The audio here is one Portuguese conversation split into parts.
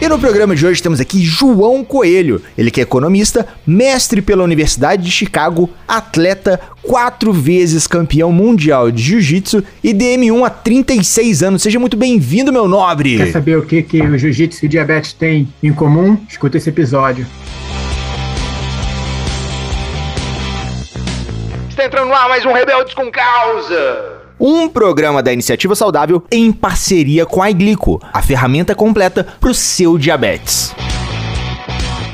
E no programa de hoje temos aqui João Coelho. Ele que é economista, mestre pela Universidade de Chicago, atleta, quatro vezes campeão mundial de jiu-jitsu e DM1 há 36 anos. Seja muito bem-vindo, meu nobre. Quer saber o que, que o jiu-jitsu e o diabetes têm em comum? Escuta esse episódio. Está entrando no ar mais um Rebeldes com Causa um programa da Iniciativa Saudável em parceria com a Iglico, a ferramenta completa para o seu diabetes.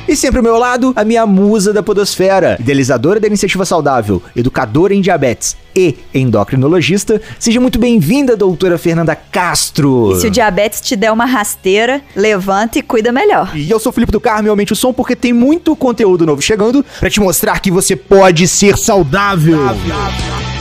E sempre ao meu lado, a minha musa da podosfera, idealizadora da Iniciativa Saudável, educadora em diabetes e endocrinologista. Seja muito bem-vinda, doutora Fernanda Castro. E se o diabetes te der uma rasteira, levanta e cuida melhor. E eu sou o Felipe do Carmo, aumente o som porque tem muito conteúdo novo chegando para te mostrar que você pode ser saudável. saudável.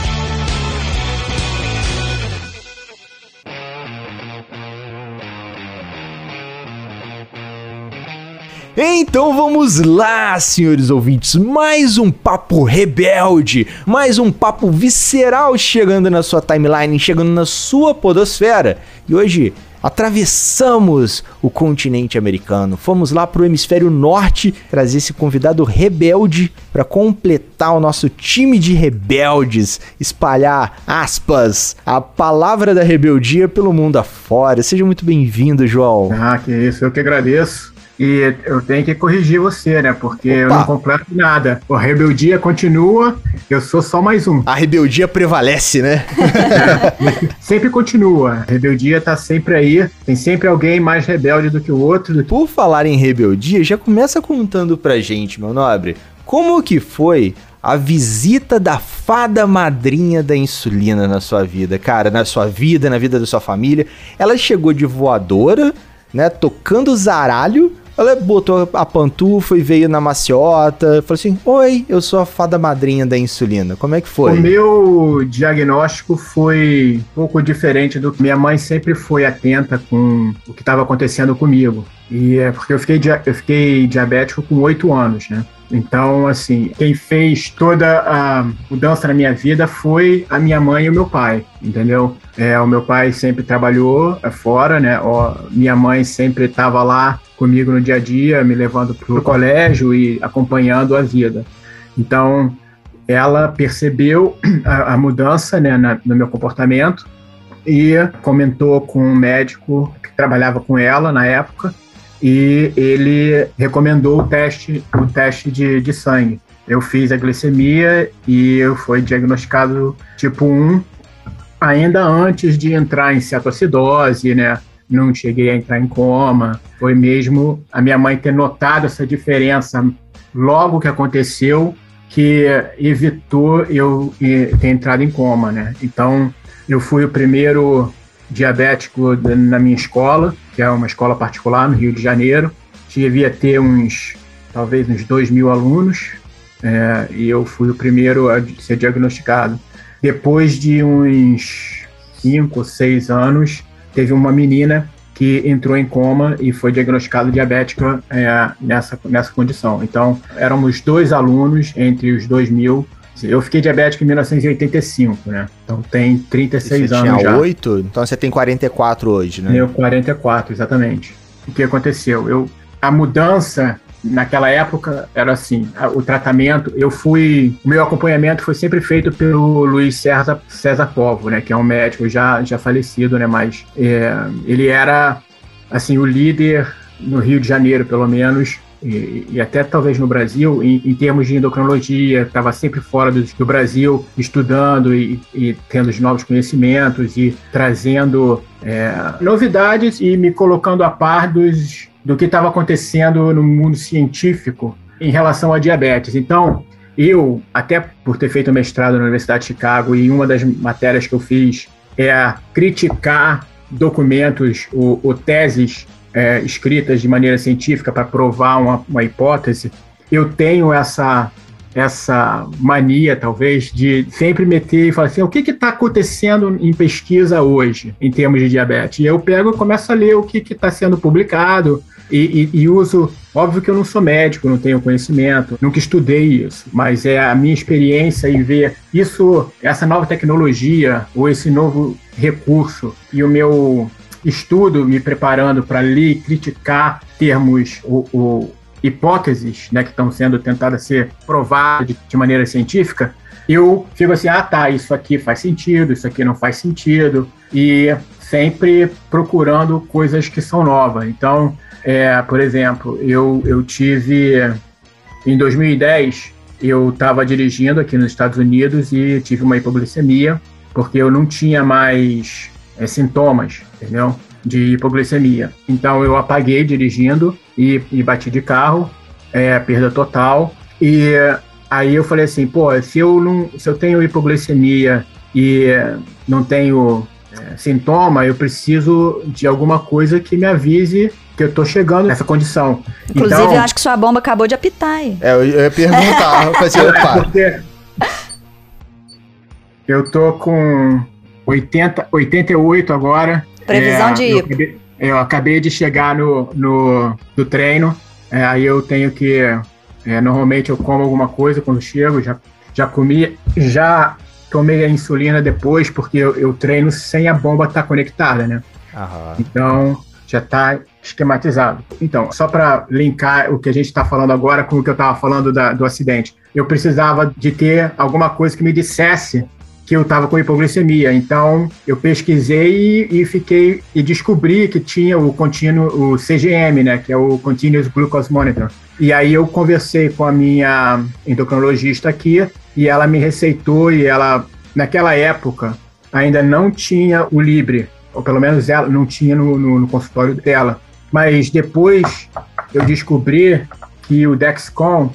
Então vamos lá, senhores ouvintes, mais um papo rebelde, mais um papo visceral chegando na sua timeline, chegando na sua podosfera. E hoje atravessamos o continente americano, fomos lá para o hemisfério norte trazer esse convidado rebelde para completar o nosso time de rebeldes, espalhar aspas, a palavra da rebeldia pelo mundo afora. Seja muito bem-vindo, João. Ah, que isso, eu que agradeço. E eu tenho que corrigir você, né? Porque Opa. eu não completo nada. A rebeldia continua, eu sou só mais um. A rebeldia prevalece, né? É, sempre continua. A rebeldia tá sempre aí. Tem sempre alguém mais rebelde do que o outro. Por falar em rebeldia, já começa contando pra gente, meu nobre, como que foi a visita da fada madrinha da insulina na sua vida, cara, na sua vida, na vida da sua família. Ela chegou de voadora, né, tocando zaralho ela botou a pantufa e veio na maciota. Falou assim: Oi, eu sou a fada madrinha da insulina. Como é que foi? O meu diagnóstico foi um pouco diferente do que minha mãe sempre foi atenta com o que estava acontecendo comigo. E é porque eu fiquei, eu fiquei diabético com oito anos, né? Então, assim, quem fez toda a mudança na minha vida foi a minha mãe e o meu pai, entendeu? É, o meu pai sempre trabalhou fora, né? Ó, minha mãe sempre estava lá comigo no dia a dia, me levando para o colégio e acompanhando a vida. Então, ela percebeu a, a mudança né, na, no meu comportamento e comentou com um médico que trabalhava com ela na época e ele recomendou o teste, o teste de, de sangue. Eu fiz a glicemia e eu fui diagnosticado tipo 1 ainda antes de entrar em cetoacidose, né? Não cheguei a entrar em coma. Foi mesmo a minha mãe ter notado essa diferença logo que aconteceu que evitou eu ter entrado em coma, né? Então, eu fui o primeiro diabético na minha escola, que é uma escola particular no Rio de Janeiro. Devia ter uns, talvez uns 2 mil alunos, é, e eu fui o primeiro a ser diagnosticado. Depois de uns 5, 6 anos, teve uma menina que entrou em coma e foi diagnosticada diabética é, nessa, nessa condição. Então, éramos dois alunos entre os 2 mil eu fiquei diabético em 1985, né? Então tem 36 anos tinha já. 8? Então você tem 44 hoje, né? Eu 44, exatamente. O que aconteceu? Eu a mudança naquela época era assim, o tratamento, eu fui, o meu acompanhamento foi sempre feito pelo Luiz César, César Povo, né, que é um médico já já falecido, né, mas é, ele era assim o líder no Rio de Janeiro, pelo menos, e, e, até talvez no Brasil, em, em termos de endocrinologia, estava sempre fora do, do Brasil, estudando e, e, tendo os novos conhecimentos e trazendo é, novidades e me colocando a par dos, do que estava acontecendo no mundo científico em relação à diabetes. Então, eu, até por ter feito mestrado na Universidade de Chicago, e uma das matérias que eu fiz é criticar documentos ou, ou teses é, escritas de maneira científica para provar uma, uma hipótese, eu tenho essa essa mania, talvez, de sempre meter e falar assim: o que está acontecendo em pesquisa hoje, em termos de diabetes? E eu pego e começo a ler o que está sendo publicado, e, e, e, uso. Óbvio que eu não sou médico, não tenho conhecimento, nunca estudei isso, mas é a minha experiência em ver isso, essa nova tecnologia ou esse novo recurso e o meu estudo me preparando para ler, criticar termos ou, hipóteses né, que estão sendo tentadas ser provadas de, de maneira científica, eu fico assim, ah tá, isso aqui faz sentido, isso aqui não faz sentido, e sempre procurando coisas que são novas. Então, é, por exemplo, eu, eu tive, em 2010, eu estava dirigindo aqui nos Estados Unidos e tive uma hipoglicemia, porque eu não tinha mais é, sintomas, entendeu? De hipoglicemia. Então eu apaguei dirigindo e, e bati de carro, é, perda total. E aí eu falei assim, pô, se eu não, se eu tenho hipoglicemia e não tenho é, sintoma, eu preciso de alguma coisa que me avise que eu tô chegando nessa condição. Inclusive, então, eu acho que sua bomba acabou de apitar aí. É, eu ia perguntar, eu falei, opa. É eu tô com 80, 88 agora. Previsão é, de eu acabei, eu acabei de chegar no, no, no treino, é, aí eu tenho que. É, normalmente eu como alguma coisa quando chego, já, já comi, já tomei a insulina depois, porque eu, eu treino sem a bomba estar tá conectada, né? Aham. Então, já está esquematizado. Então, só para linkar o que a gente está falando agora com o que eu estava falando da, do acidente, eu precisava de ter alguma coisa que me dissesse que eu estava com hipoglicemia. Então, eu pesquisei e, fiquei e descobri que tinha o contínuo, o CGM, né, que é o Continuous Glucose Monitor. E aí eu conversei com a minha endocrinologista aqui e ela me receitou e ela naquela época ainda não tinha o Libre, ou pelo menos ela não tinha no, no, no consultório dela. Mas depois eu descobri que o Dexcom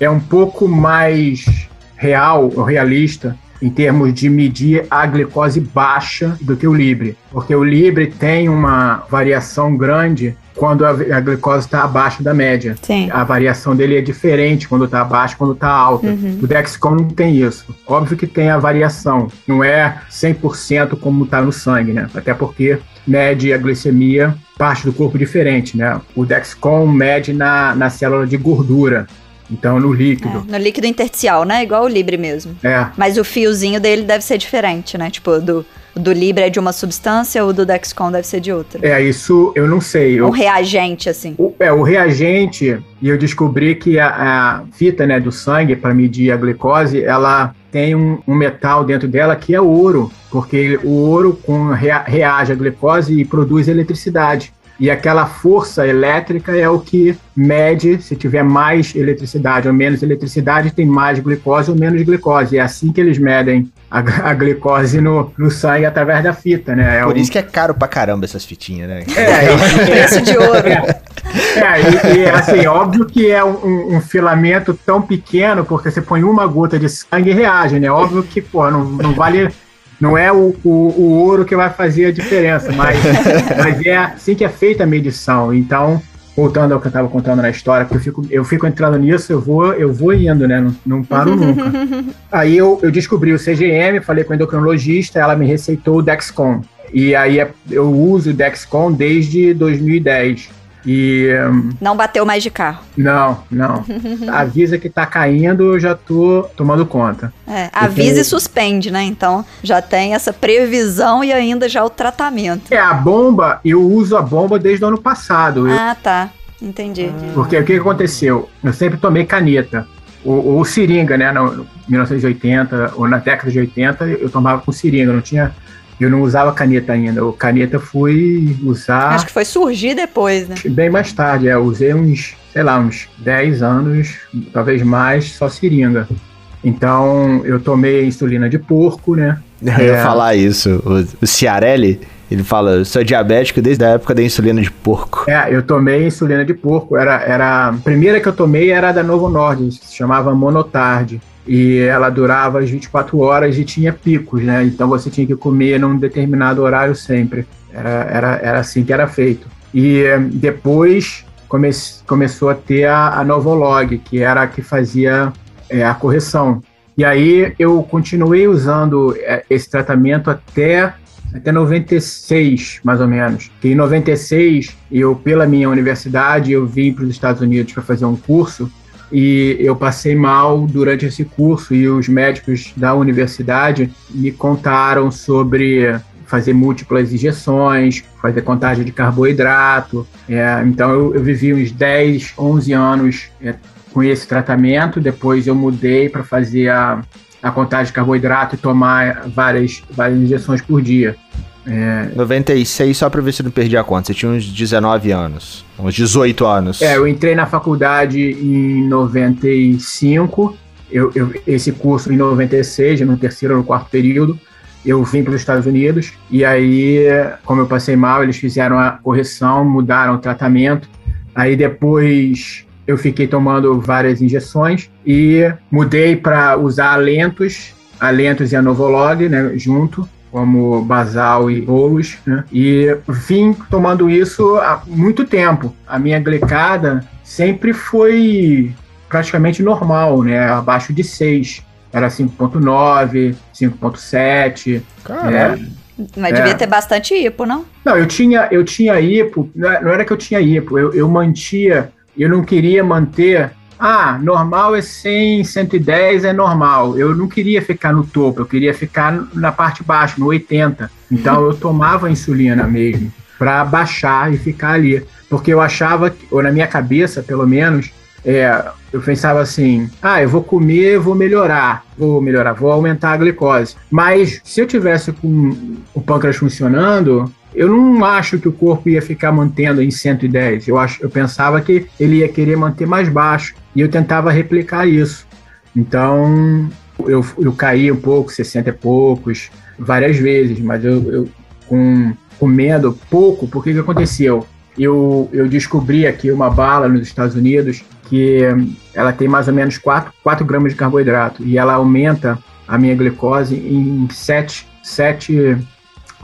é um pouco mais real ou realista em termos de medir a glicose baixa do que o Libre, porque o Libre tem uma variação grande quando a, a glicose está abaixo da média. Sim. A variação dele é diferente quando está abaixo quando está alta. Uhum. O Dexcom não tem isso. Óbvio que tem a variação, não é 100% como está no sangue, né? Até porque mede a glicemia parte do corpo diferente, né? O Dexcom mede na, na célula de gordura, então, no líquido. É, no líquido intersticial, né? Igual o Libre mesmo. É. Mas o fiozinho dele deve ser diferente, né? Tipo, do, do Libre é de uma substância, o do Dexcom deve ser de outra. É, isso eu não sei. O reagente, assim. O, é, o reagente, e eu descobri que a, a fita né, do sangue para medir a glicose, ela tem um, um, metal dentro dela que é ouro, porque o ouro com, reage à glicose e produz eletricidade. E aquela força elétrica é o que mede se tiver mais eletricidade ou menos eletricidade, tem mais glicose ou menos glicose. É assim que eles medem a, a glicose no, no sangue através da fita, né? É Por um... isso que é caro pra caramba essas fitinhas, né? É, é preço de ouro. É, é e, e, assim, óbvio que é um, um, filamento tão pequeno, porque você põe uma gota de sangue e reage, né? Óbvio que, pô, não, não vale não é o, o, o, ouro que vai fazer a diferença, mas, mas é assim que é feita a medição. Então, voltando ao que eu estava contando na história, porque eu fico, eu fico entrando nisso, eu vou, eu vou indo, né? Não, não paro nunca. aí eu, eu descobri o CGM, falei com a endocrinologista, ela me receitou o Dexcom. E aí é, eu uso o Dexcom desde 2010. E. Não bateu mais de carro. Não, não. avisa que tá caindo, eu já tô tomando conta. É, avisa tenho... e suspende, né? Então já tem essa previsão e ainda já o tratamento. É, a bomba, eu uso a bomba desde o ano passado. Ah, tá. Entendi. Porque o que aconteceu? Eu sempre tomei caneta. Ou, ou seringa, né? No 1980 ou na década de 80, eu tomava com seringa, não tinha eu não usava caneta ainda. O caneta fui usar. Acho que foi surgir depois, né? Bem mais tarde, é. Eu usei uns, sei lá, uns 10 anos, talvez mais, só seringa. Então eu tomei insulina de porco, né? Eu ia é... falar isso. O, o Ciarelli, ele fala, eu sou diabético desde a época da insulina de porco. É, eu tomei insulina de porco. Era, era... A primeira que eu tomei era da Novo Nordisk, se chamava Monotard e ela durava as 24 horas e tinha picos, né? Então você tinha que comer num determinado horário sempre. Era, era, era assim que era feito. E depois come, começou a ter a, a Novolog, que era a que fazia é, a correção. E aí eu continuei usando é, esse tratamento até até 96, mais ou menos. Que em 96, eu, pela minha universidade, eu vim para os Estados Unidos para fazer um curso e eu passei mal durante esse curso e os médicos da universidade me contaram sobre fazer múltiplas injeções, fazer contagem de carboidrato. É, então eu, eu, vivi uns 10, 11 anos é, com esse tratamento. Depois eu mudei para fazer a, a contagem de carboidrato e tomar várias, várias injeções por dia. É... 96, só para ver se não perdi a conta. Você tinha uns 19 anos, uns 18 anos. É, eu entrei na faculdade em 95. Eu, eu, esse curso em 96, no terceiro ou no quarto período, eu vim para os Estados Unidos. E aí, como eu passei mal, eles fizeram a correção, mudaram o tratamento. Aí depois eu fiquei tomando várias injeções e mudei para usar alentos, alentos e a Novolog, né, junto como basal e bolos, né? E vim tomando isso há muito tempo. A minha glicada sempre foi praticamente normal, né? Abaixo de 6. Era 5.9, 5.7. Caralho. Né? Mas é. devia ter bastante hipo, não? Não, eu tinha, eu tinha hipo, não era que eu tinha hipo, eu, eu mantia, eu não queria manter ah, normal é 100, 110 é normal. Eu não queria ficar no topo, eu queria ficar na parte baixa, no 80. Então eu tomava insulina mesmo, para baixar e ficar ali. Porque eu achava, ou na minha cabeça pelo menos, é, eu pensava assim: ah, eu vou comer, vou melhorar, vou melhorar, vou aumentar a glicose. Mas se eu tivesse com o pâncreas funcionando, eu não acho que o corpo ia ficar mantendo em 110. Eu, acho, eu pensava que ele ia querer manter mais baixo. E eu tentava replicar isso. Então, eu, eu caí um pouco, 60 e poucos, várias vezes, mas eu, eu com, comendo pouco, porque que aconteceu? Eu, eu descobri aqui uma bala nos Estados Unidos que ela tem mais ou menos 4, 4 gramas de carboidrato e ela aumenta a minha glicose em 7, 7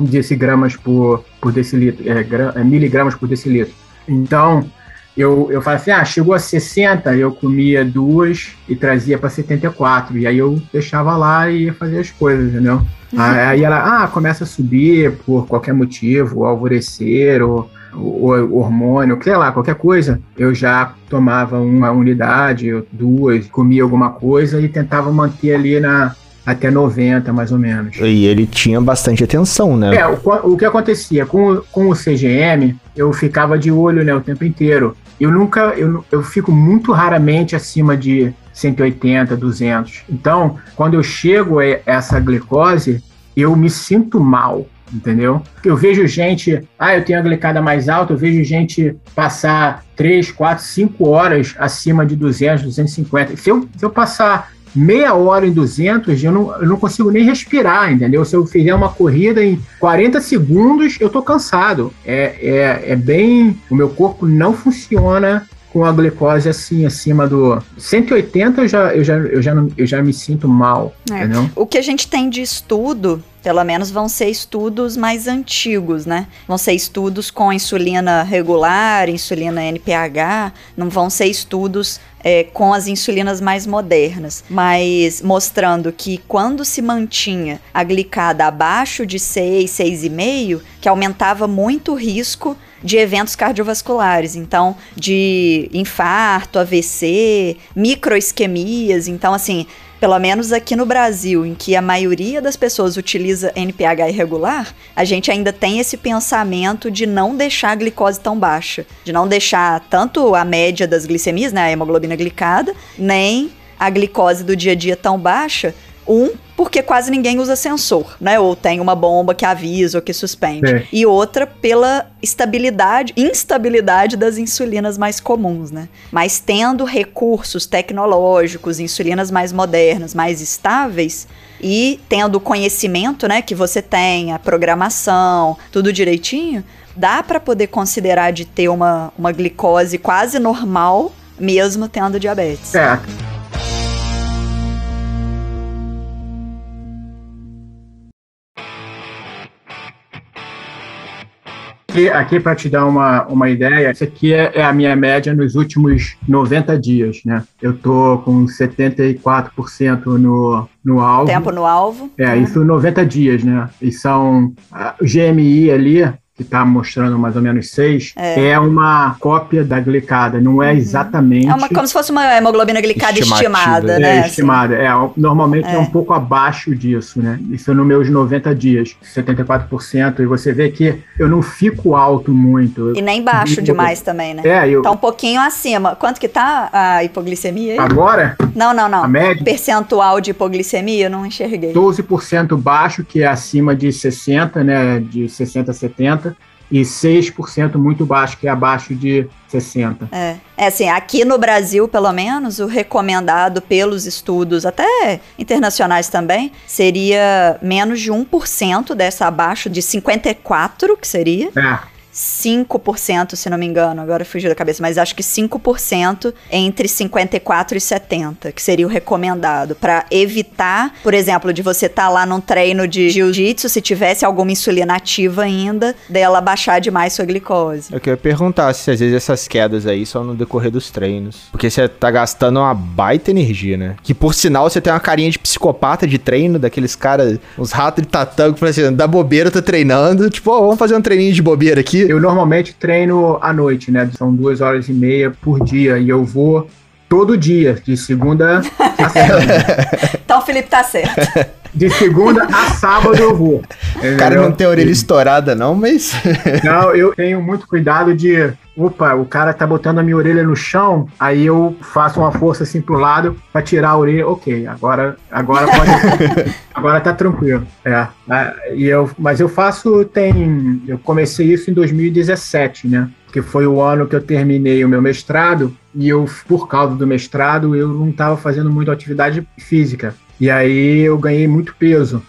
decigramas por, por decilitro, é, é, miligramas por decilitro. Então, eu, eu falei assim, ah, chegou a 60, eu comia duas e trazia para 74. E aí eu deixava lá e ia fazer as coisas, entendeu? Uhum. Aí ela, ah, começa a subir por qualquer motivo, alvorecer, ou, ou hormônio, sei lá, qualquer coisa. Eu já tomava uma unidade, duas, comia alguma coisa e tentava manter ali na, até 90, mais ou menos. E ele tinha bastante atenção, né? É, o, o que acontecia com, com o CGM, eu ficava de olho né, o tempo inteiro. Eu nunca, eu, eu fico muito raramente acima de 180, 200. Então, quando eu chego a essa glicose, eu me sinto mal, entendeu? Eu vejo gente, ah, eu tenho a glicada mais alta, eu vejo gente passar 3, 4, 5 horas acima de 200, 250. Se eu, se eu passar meia hora em 200, eu não, eu não consigo nem respirar, entendeu? Se eu fizer uma corrida em 40 segundos, eu tô cansado. É, é, é bem. O meu corpo não funciona com a glicose assim, acima do 180, eu já, eu já, eu já, eu já me sinto mal. É. Entendeu? O que a gente tem de estudo pelo menos vão ser estudos mais antigos, né? Vão ser estudos com insulina regular, insulina NPH, não vão ser estudos é, com as insulinas mais modernas, mas mostrando que quando se mantinha a glicada abaixo de 6, 6,5, que aumentava muito o risco de eventos cardiovasculares, então de infarto, AVC, microisquemias, então assim, pelo menos aqui no Brasil, em que a maioria das pessoas utiliza NPH irregular, a gente ainda tem esse pensamento de não deixar a glicose tão baixa, de não deixar tanto a média das glicemias, né, a hemoglobina glicada, nem a glicose do dia a dia tão baixa, um, porque quase ninguém usa sensor, né? Ou tem uma bomba que avisa ou que suspende. É. E outra pela estabilidade, instabilidade das insulinas mais comuns, né? Mas tendo recursos tecnológicos, insulinas mais modernas, mais estáveis, e tendo o conhecimento, né, que você tem, a programação, tudo direitinho, dá para poder considerar de ter uma, uma glicose quase normal, mesmo tendo diabetes. É. Aqui, aqui para te dar uma, uma ideia, isso aqui é, é, a minha média nos últimos 90 dias, né? Eu tô com 74% no, no alvo. Tempo no alvo. É, isso 90 dias, né? E são o GMI ali, que está mostrando mais ou menos 6, é. é. uma cópia da glicada, não é uhum. exatamente. É uma, como se fosse uma hemoglobina glicada estimada, né? É, estimada. É, normalmente é. é. um pouco abaixo disso, né? Isso é nos meus 90 dias, 74%. E você vê que eu não fico alto muito. E nem baixo demais também, né? É, eu. Tá um pouquinho acima. Quanto que tá a hipoglicemia aí? Agora? Não, não, não. A média? Percentual de hipoglicemia, eu não enxerguei. 12% baixo, que é acima de 60, né? De 60 a 70 e 6% muito baixo, que é abaixo de 60. É. é, assim, aqui no Brasil, pelo menos, o recomendado pelos estudos, até internacionais também, seria menos de 1% dessa abaixo de 54, que seria. É. 5%, se não me engano, agora fugiu da cabeça, mas acho que 5% entre 54 e 70, que seria o recomendado, para evitar, por exemplo, de você estar tá lá num treino de jiu-jitsu, se tivesse alguma insulina ativa ainda, dela baixar demais sua glicose. Eu queria perguntar se às vezes essas quedas aí são no decorrer dos treinos, porque você tá gastando uma baita energia, né? Que por sinal você tem uma carinha de psicopata de treino, daqueles caras, uns ratos de tatame, que falam assim, da bobeira eu tô treinando, tipo, oh, vamos fazer um treininho de bobeira aqui, eu normalmente treino à noite, né? São duas horas e meia por dia e eu vou todo dia, de segunda a sábado. então o Felipe tá certo. De segunda a sábado eu vou. O cara não tem a orelha estourada, não, mas. Não, eu tenho muito cuidado de. Opa, o cara tá botando a minha orelha no chão, aí eu faço uma força assim pro lado pra tirar a orelha. Ok, agora, agora pode. agora tá tranquilo. É. E eu, mas eu faço, tem. Eu comecei isso em 2017, né? Que foi o ano que eu terminei o meu mestrado, e eu, por causa do mestrado, eu não estava fazendo muito atividade física. E aí eu ganhei muito peso,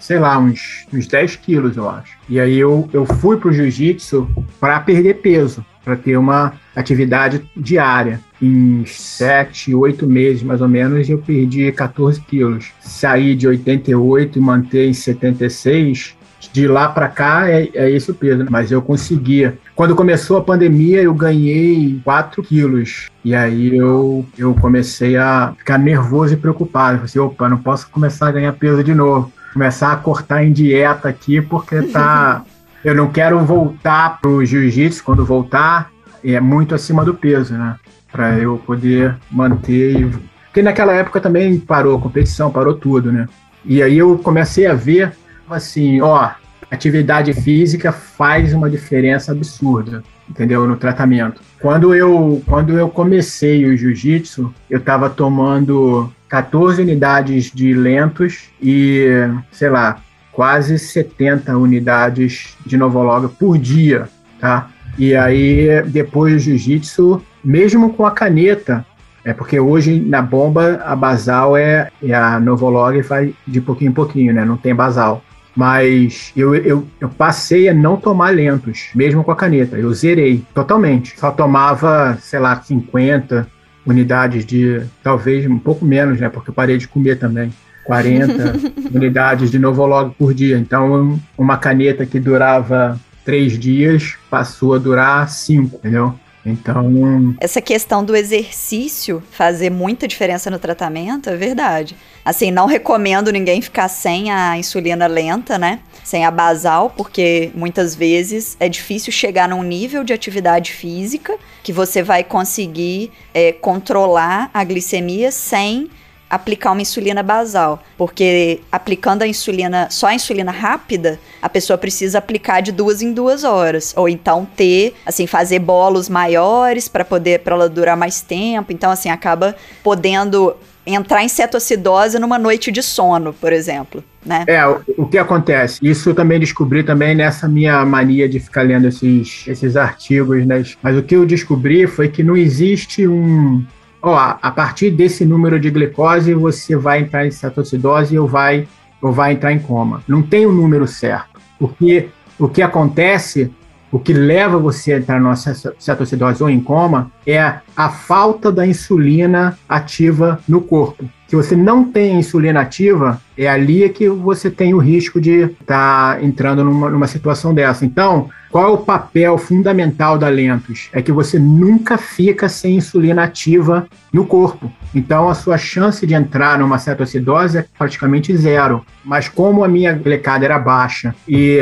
sei lá, uns, uns 10 quilos, eu acho. E aí eu, eu fui pro jiu-jitsu para perder peso, para ter uma atividade diária. Em 7, 8 meses, mais ou menos, eu perdi 14 quilos. Saí de 88 e manter em 76, de lá para cá é, é esse o peso, mas eu conseguia. Quando começou a pandemia, eu ganhei 4 quilos. E aí eu, eu comecei a ficar nervoso e preocupado. Eu falei, assim, opa, não posso começar a ganhar peso de novo. Começar a cortar em dieta aqui, porque tá. eu não quero voltar pro jiu-jitsu quando voltar. É muito acima do peso, né? Para eu poder manter. Porque naquela época também parou a competição, parou tudo, né? E aí eu comecei a ver assim, ó, atividade física faz uma diferença absurda, entendeu? No tratamento. Quando eu, quando eu comecei o jiu-jitsu, eu estava tomando 14 unidades de lentos e, sei lá, quase 70 unidades de novologa por dia, tá? E aí, depois do jiu-jitsu, mesmo com a caneta, é porque hoje na bomba a basal é, é a novolog vai de pouquinho em pouquinho, né? Não tem basal. Mas eu, eu, eu passei a não tomar lentos, mesmo com a caneta. Eu zerei totalmente. Só tomava, sei lá, 50 unidades de. Talvez um pouco menos, né? Porque eu parei de comer também. 40 unidades de Novolog por dia. Então, uma caneta que durava três dias passou a durar cinco, entendeu? Então. Essa questão do exercício fazer muita diferença no tratamento é verdade. Assim, não recomendo ninguém ficar sem a insulina lenta, né? Sem a basal, porque muitas vezes é difícil chegar num nível de atividade física que você vai conseguir é, controlar a glicemia sem aplicar uma insulina basal, porque aplicando a insulina, só a insulina rápida, a pessoa precisa aplicar de duas em duas horas, ou então ter, assim, fazer bolos maiores para poder para ela durar mais tempo. Então, assim, acaba podendo entrar em cetoacidose numa noite de sono, por exemplo. Né? É, o, que acontece? Isso eu também descobri também nessa minha mania de ficar lendo esses, esses artigos, né? Mas o que eu descobri foi que não existe um, ó, a partir desse número de glicose você vai entrar em cetoacidose ou vai, ou vai entrar em coma. Não tem o um número certo. Porque o que acontece, o que leva você a entrar na cetoacidose ou em coma é a falta da insulina ativa no corpo. Que você não tem insulina ativa, é ali que você tem o risco de estar tá entrando numa, numa situação dessa. Então, qual é o papel fundamental da Lentos? É que você nunca fica sem insulina ativa no corpo. Então, a sua chance de entrar numa cetoacidose é praticamente zero. Mas como a minha glicada era baixa e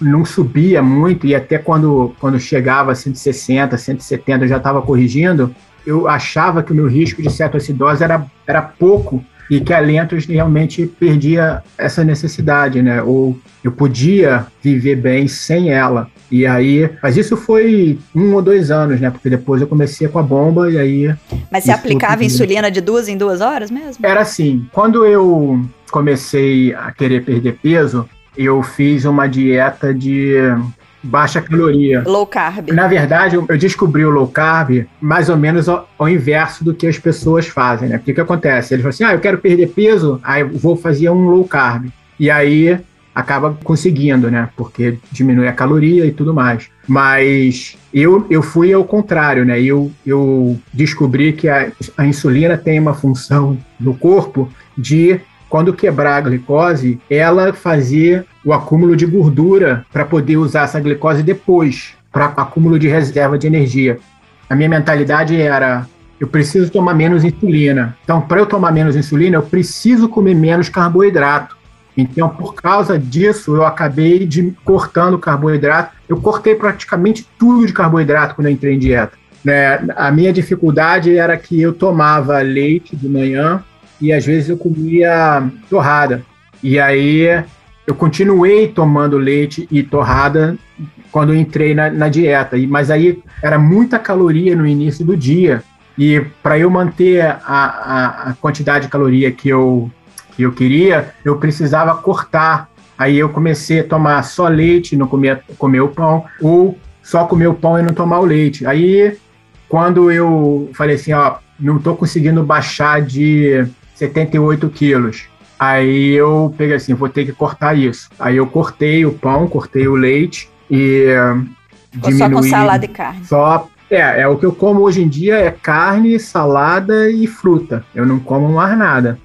não subia muito, e até quando, quando chegava a 160, 170 eu já estava corrigindo, eu achava que o meu risco de cetoacidose era, era pouco e que a Lentos realmente perdia essa necessidade, né? Ou eu podia viver bem sem ela. E aí, mas isso foi um ou dois anos, né? Porque depois eu comecei com a bomba e aí. Mas você aplicava insulina de duas em duas horas mesmo? Era assim. Quando eu comecei a querer perder peso, eu fiz uma dieta de baixa caloria. Low carb. Na verdade, eu descobri o low carb mais ou menos ao, ao inverso do que as pessoas fazem, né? Porque o que acontece? Eles falam assim, ah, eu quero perder peso, aí vou fazer um low carb. E aí acaba conseguindo, né? Porque diminui a caloria e tudo mais. Mas eu, eu fui ao contrário, né? Eu, eu descobri que a, a insulina tem uma função no corpo de quando quebrar a glicose, ela fazia o acúmulo de gordura para poder usar essa glicose depois, para acúmulo de reserva de energia. A minha mentalidade era: eu preciso tomar menos insulina. Então, para eu tomar menos insulina, eu preciso comer menos carboidrato. Então, por causa disso, eu acabei de cortando carboidrato. Eu cortei praticamente tudo de carboidrato quando eu entrei em dieta. Né? A minha dificuldade era que eu tomava leite de manhã, e às vezes eu comia torrada. E aí eu continuei tomando leite e torrada quando entrei na, na dieta. E, mas aí era muita caloria no início do dia. E para eu manter a, a, a, quantidade de caloria que eu, que eu queria, eu precisava cortar. Aí eu comecei a tomar só leite, não comer, comer o pão, ou só comer o pão e não tomar o leite. Aí, quando eu falei assim, ó, não estou conseguindo baixar de 78 quilos. Aí eu peguei assim, vou ter que cortar isso. Aí eu cortei o pão, cortei o leite e diminuí. Só com salada e carne. Só é, é o que eu como hoje em dia é carne, salada e fruta. Eu não como mais nada.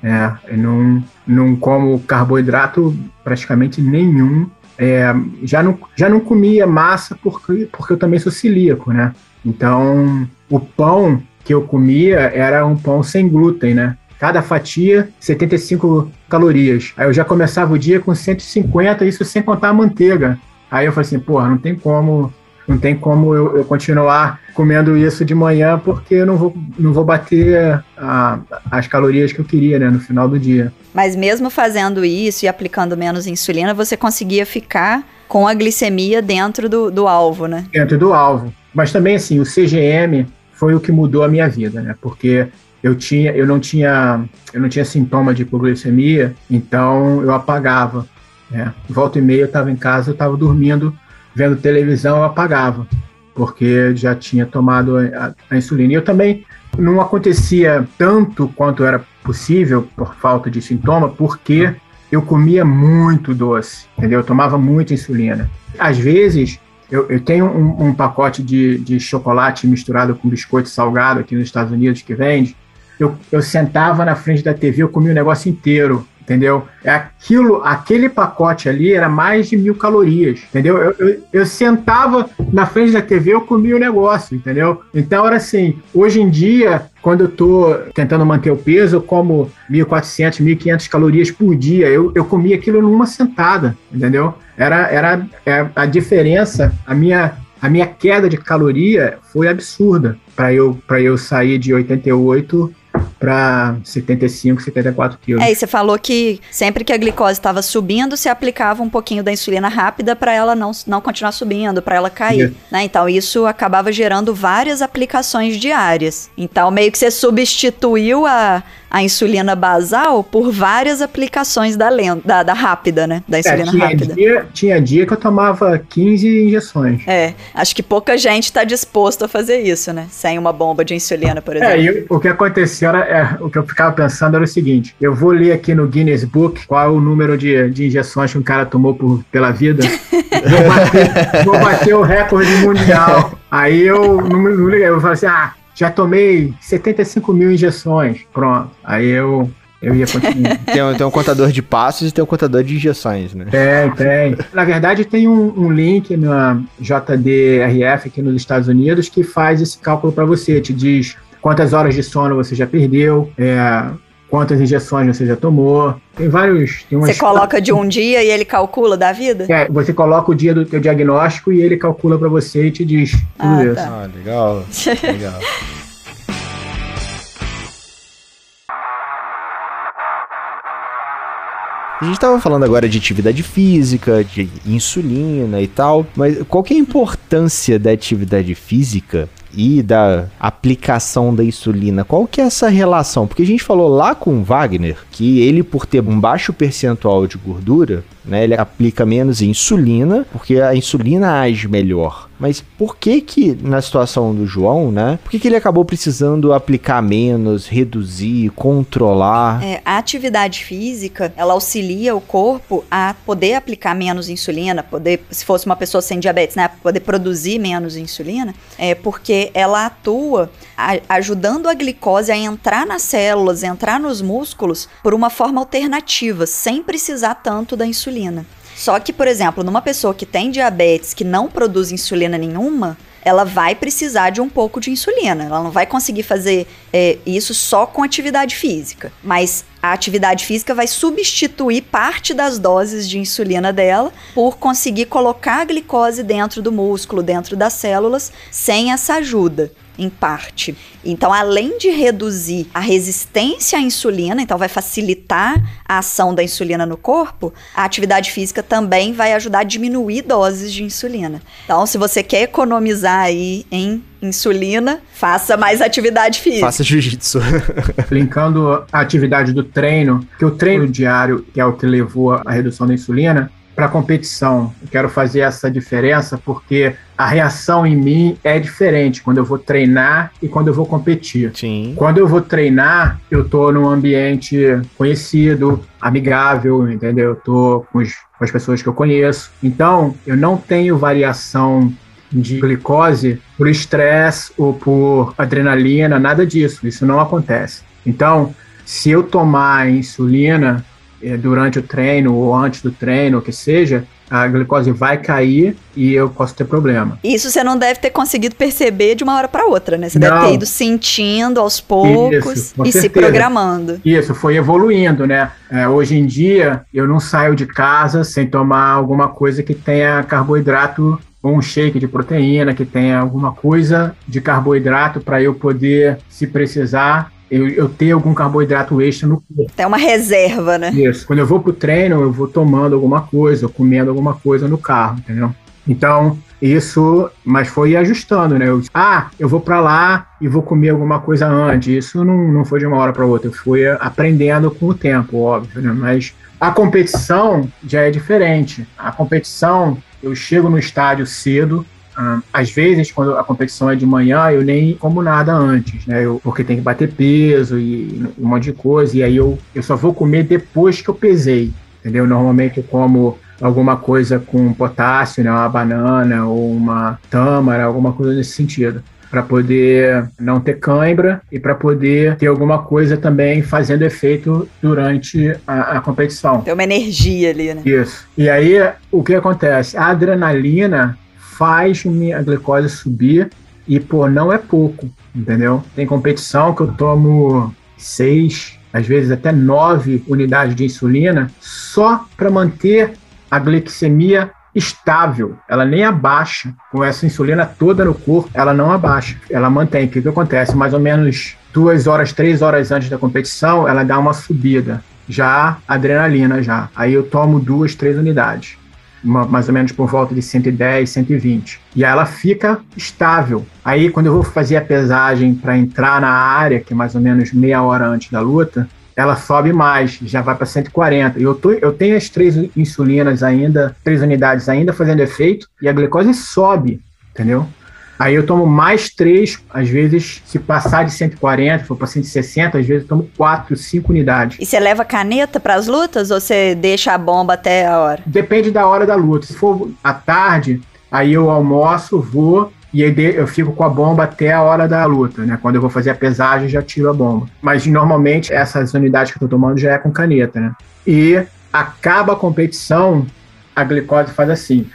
É, eu não, não como carboidrato praticamente nenhum. É, já, não, já não comia massa porque, porque eu também sou celíaco, né? Então, o pão que eu comia era um pão sem glúten, né? Cada fatia, 75 calorias. Aí eu já começava o dia com 150, isso sem contar a manteiga. Aí eu falei assim, porra, não tem como, não tem como eu, eu continuar comendo isso de manhã porque eu não vou, não vou bater a, as calorias que eu queria, né, no final do dia. Mas mesmo fazendo isso e aplicando menos insulina, você conseguia ficar com a glicemia dentro do, do alvo, né? Dentro do alvo. Mas também, assim, o CGM foi o que mudou a minha vida, né? Porque eu tinha, eu não tinha, eu não tinha sintoma de hipoglicemia, então eu apagava. Né? Volta e meia eu estava em casa, eu estava dormindo, vendo televisão, eu apagava, porque já tinha tomado a, a, insulina. E eu também não acontecia tanto quanto era possível por falta de sintoma, porque eu comia muito doce, entendeu? Eu tomava muita insulina. Às vezes eu, eu tenho um, um pacote de, de chocolate misturado com biscoito salgado aqui nos Estados Unidos que vende, eu, eu sentava na frente da TV, eu comia o negócio inteiro, entendeu? É aquilo, aquele pacote ali era mais de mil calorias, entendeu? Eu, eu, eu, sentava na frente da TV, eu comia o negócio, entendeu? Então era assim, hoje em dia, quando eu tô tentando manter o peso, eu como 1.400, 1.500 calorias por dia, eu, eu comia aquilo numa sentada, entendeu? Era, era é, a diferença, a minha a minha queda de caloria foi absurda para eu, eu sair de 88 para 75, 74 quilos. É, e você falou que sempre que a glicose estava subindo, você aplicava um pouquinho da insulina rápida para ela não, não continuar subindo, para ela cair. Né? Então, isso acabava gerando várias aplicações diárias. Então, meio que você substituiu a, a insulina basal por várias aplicações da, lenta, da, da rápida, né? Da é, insulina é, tinha rápida. Dia, tinha dia que eu tomava 15 injeções. É, acho que pouca gente está disposto a fazer isso, né? Sem uma bomba de insulina, por é, exemplo. É, o que aconteceu era, é, o que eu ficava pensando era o seguinte: eu vou ler aqui no Guinness Book qual é o número de, de injeções que um cara tomou por, pela vida. vou, bater, vou bater o recorde mundial. Aí eu não, não liguei, eu falei assim: ah, já tomei 75 mil injeções. Pronto. Aí eu eu ia continuar. tem, um, tem um contador de passos e tem um contador de injeções, né? Tem, tem. Na verdade, tem um, um link na JDRF aqui nos Estados Unidos que faz esse cálculo para você, te diz quantas horas de sono você já perdeu, é, quantas injeções você já tomou. Tem vários. Tem você coloca de um dia e ele calcula da vida? É, você coloca o dia do teu diagnóstico e ele calcula para você e te diz tudo ah, isso. Tá. Ah, legal. legal. A gente estava falando agora de atividade física, de insulina e tal, mas qual que é a importância da atividade física e da aplicação da insulina, qual que é essa relação? Porque a gente falou lá com o Wagner que ele, por ter um baixo percentual de gordura, né, ele aplica menos insulina, porque a insulina age melhor. Mas por que que na situação do João, né? Por que, que ele acabou precisando aplicar menos, reduzir, controlar? É, a atividade física, ela auxilia o corpo a poder aplicar menos insulina, poder, se fosse uma pessoa sem diabetes, né, poder produzir menos insulina, é porque ela atua a, ajudando a glicose a entrar nas células, entrar nos músculos por uma forma alternativa, sem precisar tanto da insulina. Só que, por exemplo, numa pessoa que tem diabetes, que não produz insulina nenhuma, ela vai precisar de um pouco de insulina. Ela não vai conseguir fazer é, isso só com atividade física. Mas a atividade física vai substituir parte das doses de insulina dela por conseguir colocar a glicose dentro do músculo, dentro das células, sem essa ajuda em parte. Então, além de reduzir a resistência à insulina, então vai facilitar a ação da insulina no corpo, a atividade física também vai ajudar a diminuir doses de insulina. Então, se você quer economizar aí em insulina, faça mais atividade física. Faça jiu-jitsu. Linkando a atividade do treino, que o treino diário, que é o que levou à redução da insulina, para a competição. Eu quero fazer essa diferença porque a reação em mim é diferente quando eu vou treinar e quando eu vou competir. Sim. Quando eu vou treinar, eu tô num ambiente conhecido, amigável, entendeu? Eu tô com, os, com as pessoas que eu conheço. Então, eu não tenho variação de glicose por estresse ou por adrenalina, nada disso. Isso não acontece. Então, se eu tomar insulina, durante o treino ou antes do treino, o que seja, a glicose vai cair e eu posso ter problema. Isso você não deve ter conseguido perceber de uma hora para outra, né? Você não. deve ter ido sentindo aos poucos Isso, e certeza. se programando. Isso, foi evoluindo, né? É, hoje em dia, eu não saio de casa sem tomar alguma coisa que tenha carboidrato ou um shake de proteína, que tenha alguma coisa de carboidrato para eu poder, se precisar, eu, eu ter algum carboidrato extra no corpo. É uma reserva, né? Isso. Quando eu vou pro treino, eu vou tomando alguma coisa, comendo alguma coisa no carro, entendeu? Então, isso, mas foi ajustando, né? Eu, ah, eu vou para lá e vou comer alguma coisa antes. Isso não, não foi de uma hora para outra, eu fui aprendendo com o tempo, óbvio, né? Mas a competição já é diferente. A competição, eu chego no estádio cedo, às vezes, quando a competição é de manhã, eu nem como nada antes, né? Eu, porque tem que bater peso e um monte de coisa, e aí eu, eu só vou comer depois que eu pesei, entendeu? Normalmente eu como alguma coisa com potássio, né? Uma banana ou uma tâmara, alguma coisa nesse sentido para poder não ter cãibra e para poder ter alguma coisa também fazendo efeito durante a, a competição. Tem uma energia ali, né? Isso. E aí, o que acontece? A adrenalina faz minha glicose subir e, pô, não é pouco, entendeu? Tem competição que eu tomo seis, às vezes até nove unidades de insulina só para manter a glicemia estável, ela nem abaixa. Com essa insulina toda no corpo, ela não abaixa, ela mantém. O que, que acontece? Mais ou menos duas horas, três horas antes da competição, ela dá uma subida. Já adrenalina, já. Aí eu tomo duas, três unidades uma, mais ou menos por volta de 110, 120. E ela fica estável. Aí, quando eu vou fazer a pesagem para entrar na área, que é mais ou menos meia hora antes da luta, ela sobe mais, já vai para 140. Eu, tô, eu tenho as três insulinas ainda, três unidades ainda fazendo efeito, e a glicose sobe, entendeu? Aí eu tomo mais três, às vezes, se passar de 140, for para 160, às vezes eu tomo quatro, cinco unidades. E você leva caneta para as lutas ou você deixa a bomba até a hora? Depende da hora da luta. Se for à tarde, aí eu almoço, vou, e aí eu fico com a bomba até a hora da luta, né? Quando eu vou fazer a pesagem, já tiro a bomba. Mas normalmente essas unidades que eu tô tomando já é com caneta, né? E acaba a competição, a glicose faz assim.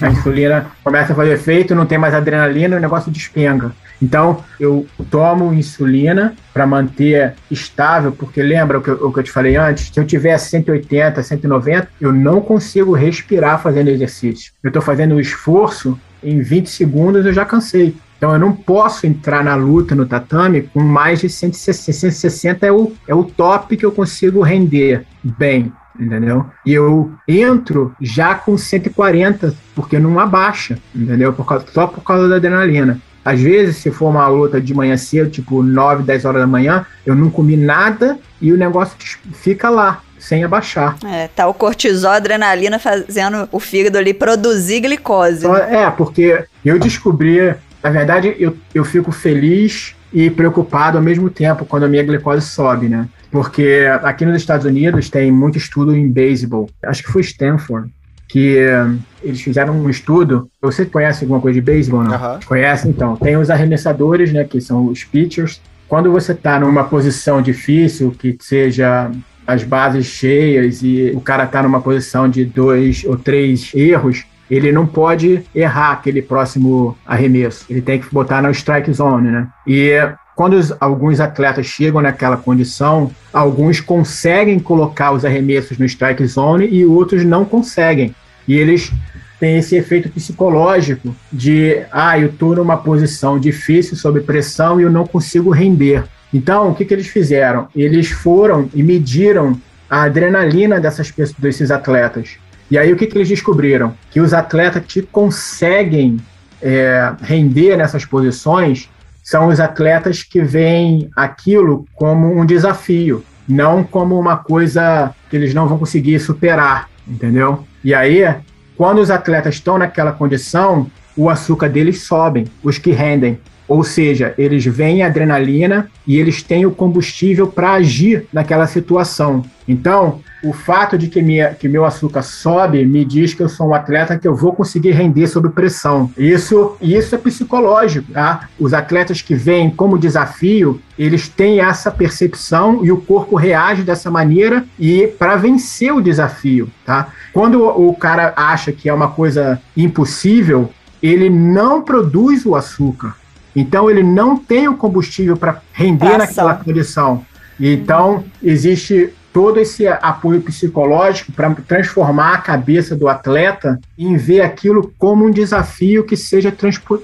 A insulina começa a fazer efeito, não tem mais adrenalina, o negócio despenga. Então, eu tomo insulina para manter estável, porque lembra o que, eu, o que, eu, te falei antes? Se eu tiver 180, 190, eu não consigo respirar fazendo exercício. Eu estou fazendo o esforço, em 20 segundos eu já cansei. Então, eu não posso entrar na luta no tatame com mais de 160. 160 é o, é o top que eu consigo render bem entendeu? E eu entro já com 140, porque não abaixa, entendeu? Por causa, só por causa da adrenalina. Às vezes, se for uma luta de manhã cedo, tipo 9, 10 horas da manhã, eu não comi nada e o negócio fica lá, sem abaixar. É, tá o cortisol, adrenalina fazendo o fígado ali produzir glicose. Né? É, porque eu descobri, na verdade, eu, eu fico feliz e preocupado ao mesmo tempo quando a minha glicose sobe, né? Porque aqui nos Estados Unidos tem muito estudo em beisebol. Acho que foi Stanford que uh, eles fizeram um estudo. Você conhece alguma coisa de beisebol, não? Uhum. Conhece? Então, tem os arremessadores, né, que são os pitchers. Quando você está numa posição difícil, que seja as bases cheias e o cara está numa posição de dois ou três erros, ele não pode errar aquele próximo arremesso. Ele tem que botar na strike zone, né? E quando os, alguns atletas chegam naquela condição, alguns conseguem colocar os arremessos no strike zone e outros não conseguem. E eles têm esse efeito psicológico de, ah, eu estou numa posição difícil, sob pressão e eu não consigo render. Então, o que, que eles fizeram? Eles foram e mediram a adrenalina dessas desses atletas. E aí, o que, que eles descobriram? Que os atletas que conseguem é, render nessas posições são os atletas que veem aquilo como um desafio, não como uma coisa que eles não vão conseguir superar, entendeu? E aí, quando os atletas estão naquela condição, o açúcar deles sobe, os que rendem. Ou seja, eles veem adrenalina e eles têm o combustível para agir naquela situação. Então, o fato de que, minha, que meu açúcar sobe me diz que eu sou um atleta que eu vou conseguir render sob pressão. Isso, isso é psicológico. Tá? Os atletas que vêm como desafio, eles têm essa percepção e o corpo reage dessa maneira e para vencer o desafio. Tá? Quando o cara acha que é uma coisa impossível, ele não produz o açúcar. Então ele não tem o combustível para render naquela condição. Então existe todo esse apoio psicológico para transformar a cabeça do atleta em ver aquilo como um desafio que seja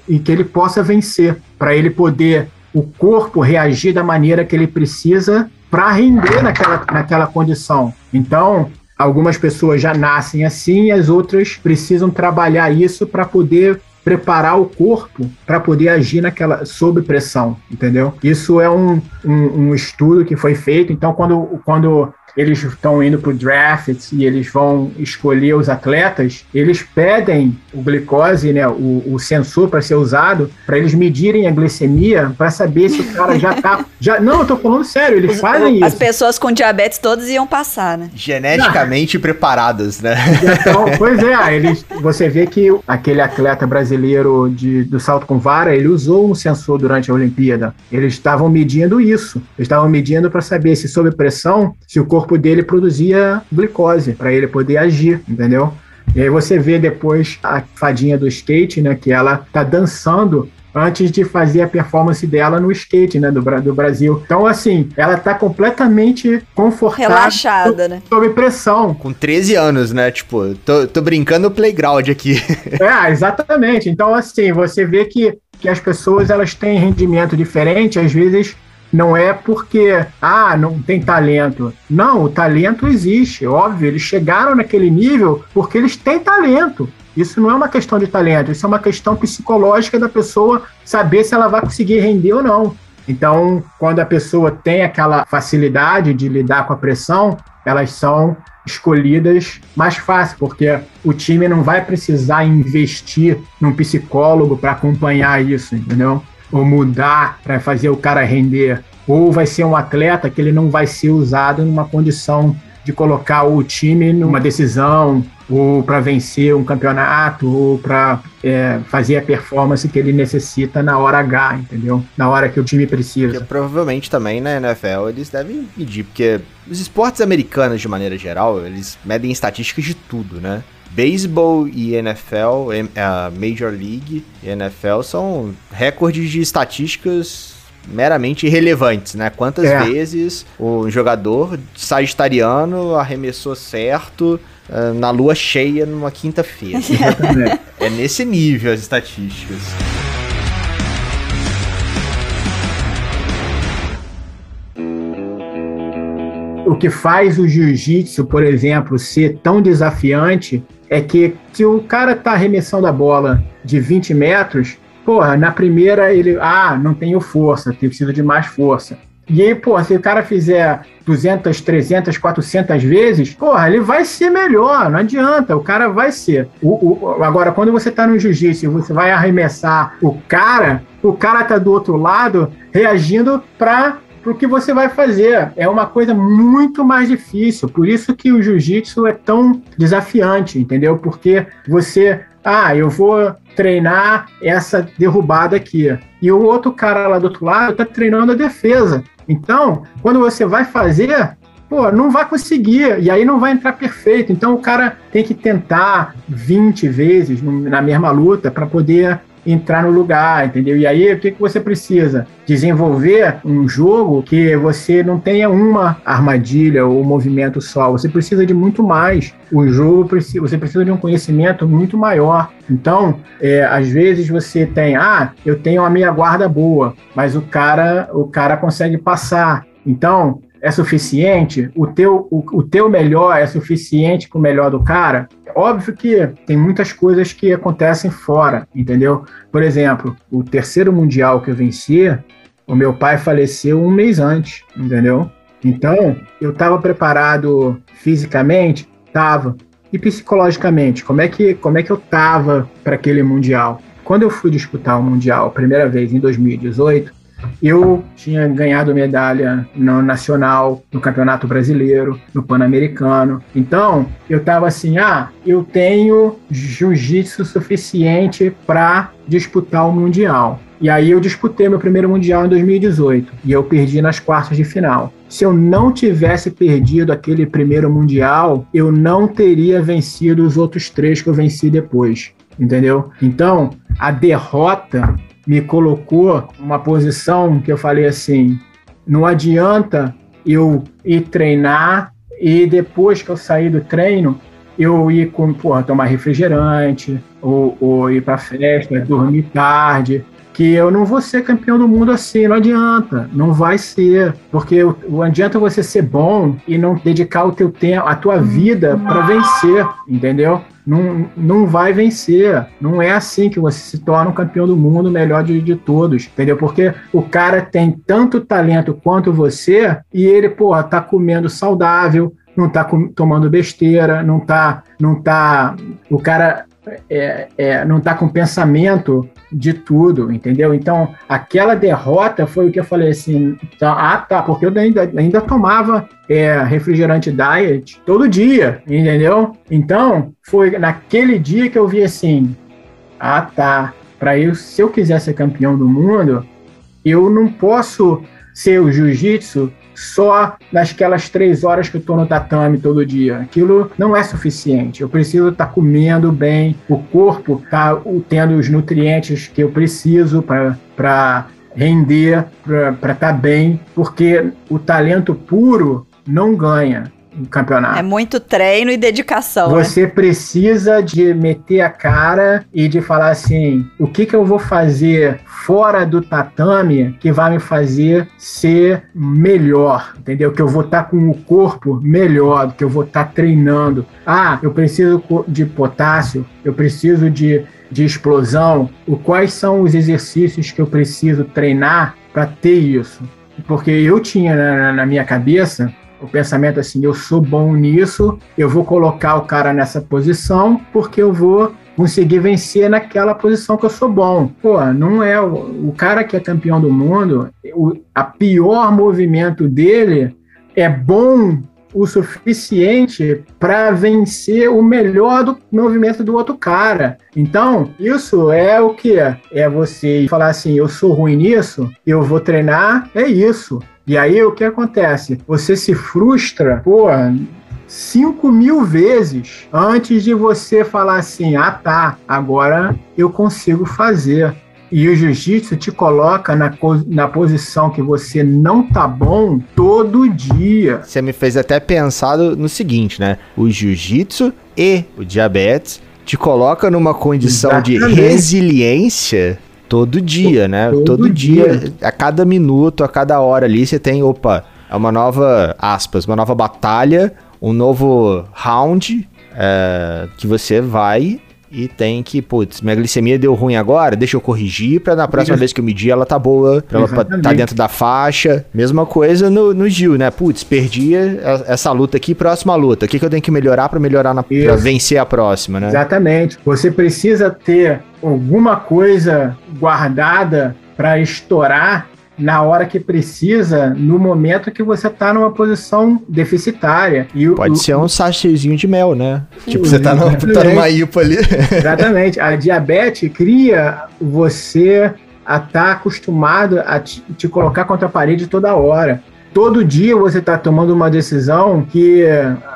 e que ele possa vencer, para ele poder o corpo reagir da maneira que ele precisa para render naquela, naquela condição. Então, algumas pessoas já nascem assim as outras precisam trabalhar isso para poder preparar o corpo para poder agir naquela sob pressão, entendeu? Isso é um, um, um, estudo que foi feito. Então, quando, quando eles estão indo para o draft e eles vão escolher os atletas, eles pedem o glicose, né, o, o sensor para ser usado, para eles medirem a glicemia, para saber se o cara já está. Já, não, eu tô falando sério, eles fazem As isso. As pessoas com diabetes todas iam passar, né? Geneticamente ah. preparadas, né? Então, pois é, eles, você vê que aquele atleta brasileiro de, do salto com vara, ele usou um sensor durante a Olimpíada. Eles estavam medindo isso. Eles estavam medindo para saber se, sob pressão, se o corpo corpo dele produzia glicose para ele poder agir, entendeu? E aí você vê depois a fadinha do skate, né, que ela tá dançando antes de fazer a performance dela no skate, né, do, do Brasil. Então, assim, ela tá completamente confortável. Relaxada, né? Sob pressão. Com 13 anos, né? Tipo, tô, tô brincando playground aqui. é, exatamente. Então, assim, você vê que, que as pessoas, elas têm rendimento diferente, às vezes não é porque, ah, não tem talento. Não, o talento existe, óbvio. Eles chegaram naquele nível porque eles têm talento. Isso não é uma questão de talento, isso é uma questão psicológica da pessoa saber se ela vai conseguir render ou não. Então, quando a pessoa tem aquela facilidade de lidar com a pressão, elas são escolhidas mais fácil, porque o time não vai precisar investir num psicólogo para acompanhar isso, entendeu? Ou mudar para fazer o cara render, ou vai ser um atleta que ele não vai ser usado numa condição de colocar o time numa decisão, ou para vencer um campeonato, ou para é, fazer a performance que ele necessita na hora H, entendeu? Na hora que o time precisa. Porque provavelmente também na NFL eles devem medir, porque os esportes americanos, de maneira geral, eles medem estatísticas de tudo, né? Beisebol e NFL, a Major League e NFL são recordes de estatísticas meramente irrelevantes, né? Quantas é. vezes o jogador sagitariano arremessou certo uh, na lua cheia numa quinta-feira. é nesse nível as estatísticas. O que faz o jiu-jitsu, por exemplo, ser tão desafiante é que se o cara tá arremessando a bola de 20 metros, porra, na primeira ele, ah, não tenho força, preciso de mais força. E aí, pô, se o cara fizer 200, 300, 400 vezes, porra, ele vai ser melhor, não adianta, o cara vai ser. O, o, agora, quando você tá no jiu-jitsu e você vai arremessar o cara, o cara tá do outro lado reagindo para o que você vai fazer. É uma coisa muito mais difícil. Por isso que o jiu-jitsu é tão desafiante, entendeu? Porque você, ah, eu vou treinar essa derrubada aqui. E o outro cara lá do outro lado está treinando a defesa. Então, quando você vai fazer, pô, não vai conseguir, e aí não vai entrar perfeito. Então o cara tem que tentar 20 vezes na mesma luta para poder entrar no lugar, entendeu? E aí, o que, que você precisa? Desenvolver um jogo que você não tenha uma armadilha ou movimento só. Você precisa de muito mais. O jogo você precisa de um conhecimento muito maior. Então, é, às vezes você tem, ah, eu tenho a minha guarda boa, mas o cara, o cara consegue passar. Então, é suficiente? O teu, o, o teu melhor é suficiente para o melhor do cara? Óbvio que tem muitas coisas que acontecem fora, entendeu? Por exemplo, o terceiro mundial que eu venci, o meu pai faleceu um mês antes, entendeu? Então, eu estava preparado fisicamente? Tava. E psicologicamente, como é que, como é que eu tava para aquele mundial? Quando eu fui disputar o mundial a primeira vez em 2018, eu tinha ganhado medalha no nacional, no Campeonato Brasileiro, no Pan-Americano. Então, eu estava assim: ah, eu tenho jiu-jitsu suficiente para disputar o Mundial. E aí eu disputei meu primeiro Mundial em 2018 e eu perdi nas quartas de final. Se eu não tivesse perdido aquele primeiro Mundial, eu não teria vencido os outros três que eu venci depois. Entendeu? Então, a derrota me colocou uma posição que eu falei assim: não adianta eu ir treinar e depois que eu sair do treino, eu ir com, porra, tomar refrigerante, ou, ou ir para festa, dormir tarde, que eu não vou ser campeão do mundo assim, não adianta, não vai ser, porque não adianta você ser bom e não dedicar o teu tempo, a tua vida para vencer, entendeu? Não, não vai vencer. Não é assim que você se torna um campeão do mundo, melhor de, de todos, entendeu? Porque o cara tem tanto talento quanto você e ele, porra, tá comendo saudável, não tá com, tomando besteira, não tá, não tá, o cara é, é, não tá com pensamento de tudo, entendeu? Então, aquela derrota foi o que eu falei assim, então, ah, tá, porque eu ainda, ainda tomava é, refrigerante diet todo dia, entendeu? Então, foi naquele dia que eu vi assim, ah, tá, para eu, se eu quiser ser campeão do mundo, eu não posso ser o jiu-jitsu só nasquelas três horas que eu estou no tatame todo dia. Aquilo não é suficiente. Eu preciso estar tá comendo bem, o corpo tá tendo os nutrientes que eu preciso para render, para estar tá bem, porque o talento puro não ganha campeonato. É muito treino e dedicação. Né? Você né? precisa de meter a cara e de falar assim: o que, que eu vou fazer fora do tatame que vai me fazer ser melhor, entendeu? Que eu vou estar tá com o corpo melhor, que eu vou estar tá treinando. Ah, eu preciso de potássio, eu preciso de, de explosão. O, quais são os exercícios que eu preciso treinar para ter isso? Porque eu tinha na, na minha cabeça o pensamento assim, eu sou bom nisso, eu vou colocar o cara nessa posição porque eu vou conseguir vencer naquela posição que eu sou bom. Pô, não é o, o cara que é campeão do mundo, o a pior movimento dele é bom o suficiente para vencer o melhor do movimento do outro cara. Então, isso é o que? É você falar assim: eu sou ruim nisso, eu vou treinar, é isso. E aí o que acontece? Você se frustra, pô, 5 mil vezes antes de você falar assim: ah tá, agora eu consigo fazer. E o jiu-jitsu te coloca na, na posição que você não tá bom todo dia. Você me fez até pensar no seguinte, né? O jiu-jitsu e o diabetes te coloca numa condição Exatamente. de resiliência todo dia, né? Todo, todo dia, dia, a cada minuto, a cada hora ali, você tem, opa, é uma nova, aspas, uma nova batalha, um novo round é, que você vai e tem que, putz, minha glicemia deu ruim agora, deixa eu corrigir pra na próxima Isso. vez que eu medir ela tá boa, pra ela tá dentro da faixa. Mesma coisa no, no Gil, né? Putz, perdi essa luta aqui, próxima luta. O que, que eu tenho que melhorar pra melhorar na, pra vencer a próxima, né? Exatamente. Você precisa ter alguma coisa guardada para estourar na hora que precisa, no momento que você tá numa posição deficitária. E Pode o, ser um sachêzinho de mel, né? Tipo, você tá, no, tá numa IPA ali. Exatamente. A diabetes cria você a estar tá acostumado a te, te colocar contra a parede toda hora todo dia você está tomando uma decisão que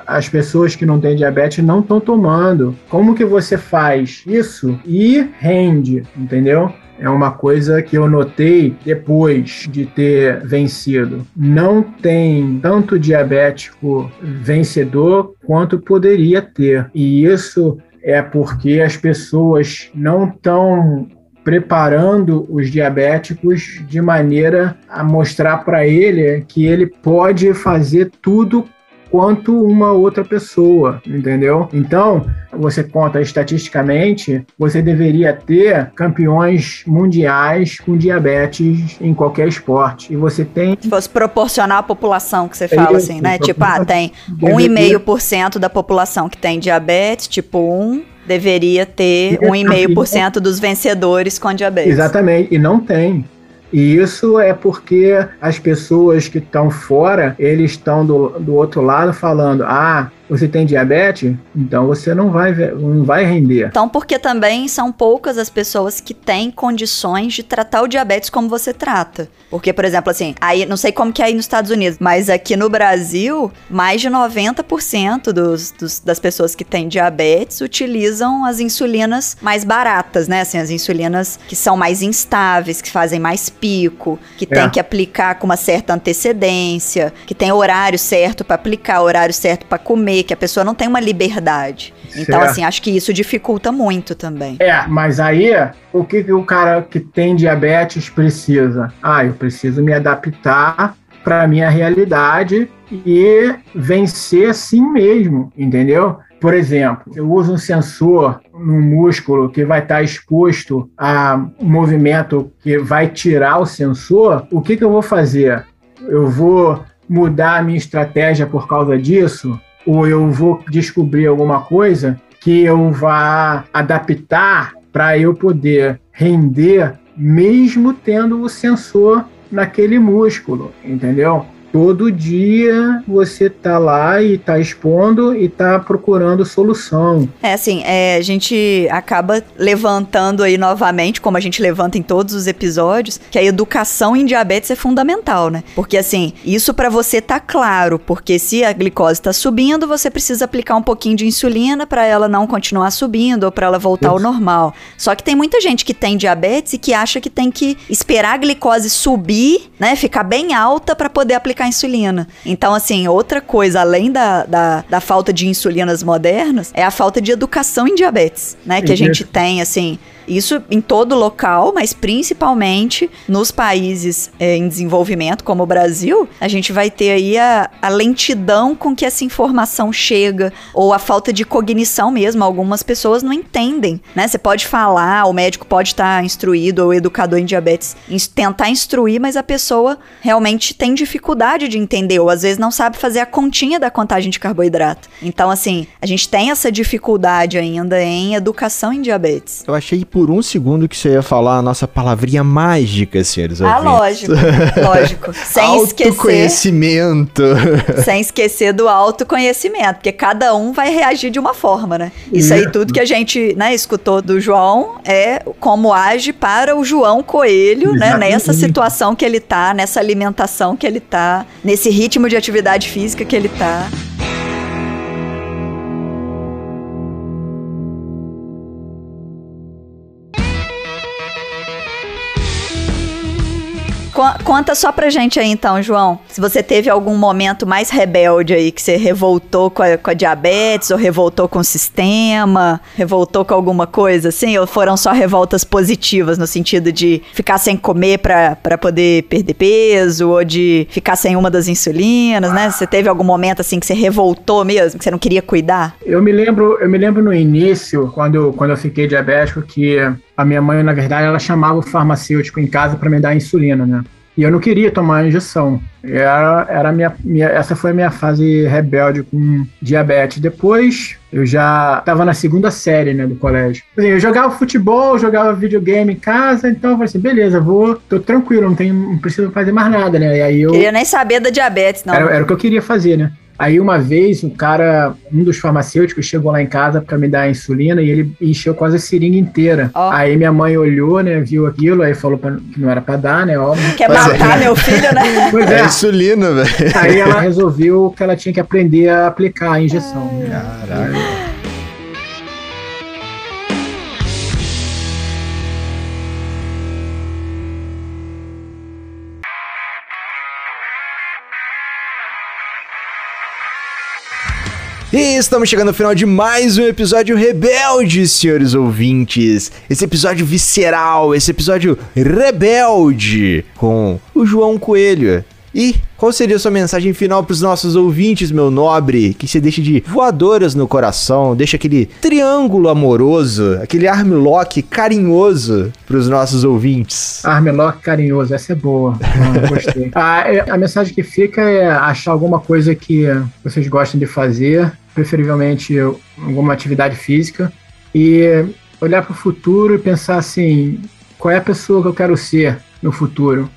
as pessoas que não têm diabetes não estão tomando. Como que você faz isso e rende, entendeu? É uma coisa que eu notei depois de ter vencido. Não tem tanto diabético vencedor quanto poderia ter. E isso é porque as pessoas não estão preparando os diabéticos de maneira a mostrar para ele que ele pode fazer tudo quanto uma outra pessoa, entendeu? Então, você conta estatisticamente, você deveria ter campeões mundiais com diabetes em qualquer esporte. E você tem. Se fosse proporcionar a população que você fala, Isso, assim, né? Tipo, ah, tem 1,5% da população que tem diabetes, tipo 1, deveria ter 1,5% dos vencedores com diabetes. Exatamente, e não tem. E isso é porque as pessoas que estão fora, eles estão do, do outro lado falando: ah, você tem diabetes, então você não vai, não vai render. Então, porque também são poucas as pessoas que têm condições de tratar o diabetes como você trata. Porque, por exemplo, assim, aí não sei como que é aí nos Estados Unidos, mas aqui no Brasil, mais de 90% dos, dos, das pessoas que têm diabetes utilizam as insulinas mais baratas, né? Assim, as insulinas que são mais instáveis, que fazem mais pico, que é. tem que aplicar com uma certa antecedência, que tem horário certo para aplicar, horário certo para comer que a pessoa não tem uma liberdade. Então, certo. assim, acho que isso dificulta muito também. É, mas aí, o que, que o cara que tem diabetes precisa? Ah, eu preciso me adaptar para a minha realidade e vencer assim mesmo, entendeu? Por exemplo, eu uso um sensor no músculo que vai estar exposto a um movimento que vai tirar o sensor. O que, que eu vou fazer? Eu vou mudar a minha estratégia por causa disso? Ou eu vou descobrir alguma coisa que eu vá adaptar para eu poder render mesmo tendo o sensor naquele músculo, entendeu? Todo dia você tá lá e tá expondo e tá procurando solução. É assim, é, a gente acaba levantando aí novamente, como a gente levanta em todos os episódios, que a educação em diabetes é fundamental, né? Porque assim, isso para você tá claro, porque se a glicose está subindo, você precisa aplicar um pouquinho de insulina para ela não continuar subindo ou para ela voltar isso. ao normal. Só que tem muita gente que tem diabetes e que acha que tem que esperar a glicose subir, né, ficar bem alta para poder aplicar insulina. Então, assim, outra coisa, além da, da, da falta de insulinas modernas, é a falta de educação em diabetes, né? Que a gente tem, assim, isso em todo local, mas principalmente nos países é, em desenvolvimento, como o Brasil, a gente vai ter aí a, a, lentidão com que essa informação chega, ou a falta de cognição mesmo. Algumas pessoas não entendem, né? Você pode falar, o médico pode estar instruído, ou o educador em diabetes, tentar instruir, mas a pessoa realmente tem dificuldade dificuldade de entender, ou às vezes não sabe fazer a continha da contagem de carboidrato. Então, assim, a gente tem essa dificuldade ainda em educação em diabetes. Eu achei por um segundo que você ia falar a nossa palavrinha mágica, senhores Ah, lógico, lógico. Sem esquecer, Autoconhecimento. sem esquecer do autoconhecimento, porque cada um vai reagir de uma forma, né? Isso aí tudo que a gente, né, escutou do João é como age para o João Coelho, né, nessa situação que ele tá, nessa alimentação que ele tá, nesse ritmo de atividade física que ele tá. Conta só pra gente aí então, João. Se você teve algum momento mais rebelde aí, que você revoltou com a, com a diabetes, ou revoltou com o sistema, revoltou com alguma coisa assim, ou foram só revoltas positivas, no sentido de ficar sem comer pra, pra poder perder peso, ou de ficar sem uma das insulinas, né? Você teve algum momento assim que você revoltou mesmo, que você não queria cuidar? Eu me lembro, eu me lembro no início, quando, quando eu fiquei diabético, que a minha mãe, na verdade, ela chamava o farmacêutico em casa para me dar insulina, né? E eu não queria tomar injeção. Era, era minha, minha, essa foi a minha fase rebelde com diabetes. Depois, eu já estava na segunda série, né, do colégio. Assim, eu jogava futebol, jogava videogame em casa, então eu falei assim, beleza, vou, tô tranquilo, não, tenho, não preciso fazer mais nada, né? E aí eu... Queria nem saber da diabetes, não. Era, era o que eu queria fazer, né? Aí uma vez, um cara, um dos farmacêuticos chegou lá em casa para me dar a insulina e ele encheu quase a seringa inteira. Ó. Aí minha mãe olhou, né, viu aquilo, aí falou pra- que não era para dar, né, óbvio. Quer Pois é. matar meu filho, né? Pois É é. insulina, velho. Aí ela resolveu que ela tinha que aprender a aplicar a injeção. né? Caralho. Estamos chegando ao final de mais um episódio rebelde, senhores ouvintes. Esse episódio visceral, esse episódio rebelde com o João Coelho. E qual seria a sua mensagem final para os nossos ouvintes, meu nobre? Que você deixe de voadoras no coração, deixa aquele triângulo amoroso, aquele armlock carinhoso para os nossos ouvintes. Armlock carinhoso, essa é boa. Ah, gostei. a, é- a mensagem que fica é achar alguma coisa que vocês gostem de fazer, preferivelmente alguma atividade física, e olhar para o futuro e pensar assim: qual é a pessoa que eu quero ser no futuro?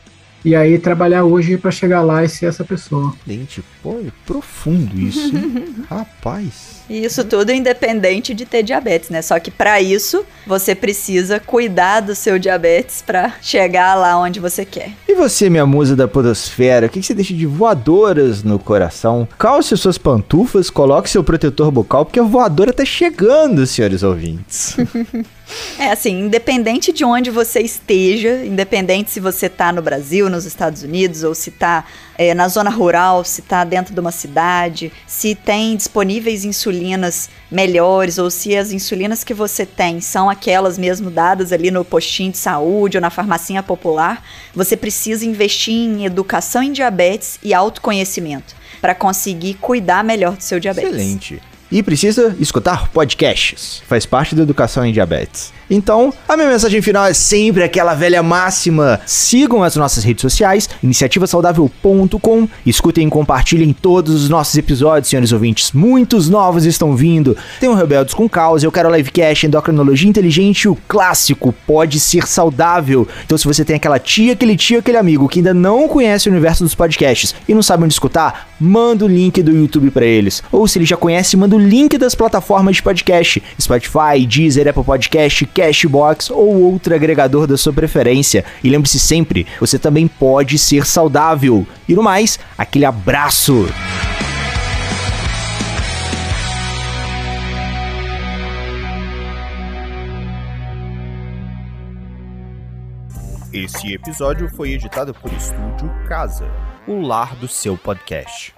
E aí trabalhar hoje para chegar lá e ser essa pessoa. Gente, pô, é profundo isso, hein? Rapaz. E isso tudo independente de ter diabetes, né? Só que para isso você precisa cuidar do seu diabetes para chegar lá onde você quer. E você, minha musa da podosfera, o que que você deixa de voadoras no coração? Calce suas pantufas, coloque seu protetor bucal, porque a voadora tá chegando, senhores ouvintes. É assim, independente de onde você esteja, independente se você tá no Brasil, nos Estados Unidos, ou se tá é, na zona rural, se tá dentro de uma cidade, se tem disponíveis insulinas melhores, ou se as insulinas que você tem são aquelas mesmo dadas ali no postinho de saúde ou na farmacinha popular, você precisa investir em educação em diabetes e autoconhecimento para conseguir cuidar melhor do seu diabetes. Excelente. E precisa escutar podcasts. Faz parte da educação em diabetes. Então, a minha mensagem final é sempre aquela velha máxima. Sigam as nossas redes sociais, iniciativasaudável.com. Escutem e compartilhem todos os nossos episódios, senhores ouvintes. Muitos novos estão vindo. Tem o Rebeldes com Causa, eu quero Livecast, Endocrinologia Inteligente o clássico Pode Ser Saudável. Então, se você tem aquela tia, aquele tio, aquele amigo que ainda não conhece o universo dos podcasts e não sabe onde escutar, manda o link do YouTube pra eles. Ou se ele já conhece, manda o link das plataformas de podcast: Spotify, Deezer, Apple Podcast, Cashbox ou outro agregador da sua preferência. E lembre-se sempre, você também pode ser saudável. E no mais, aquele abraço. Esse episódio foi editado por Estúdio Casa, o lar do seu podcast.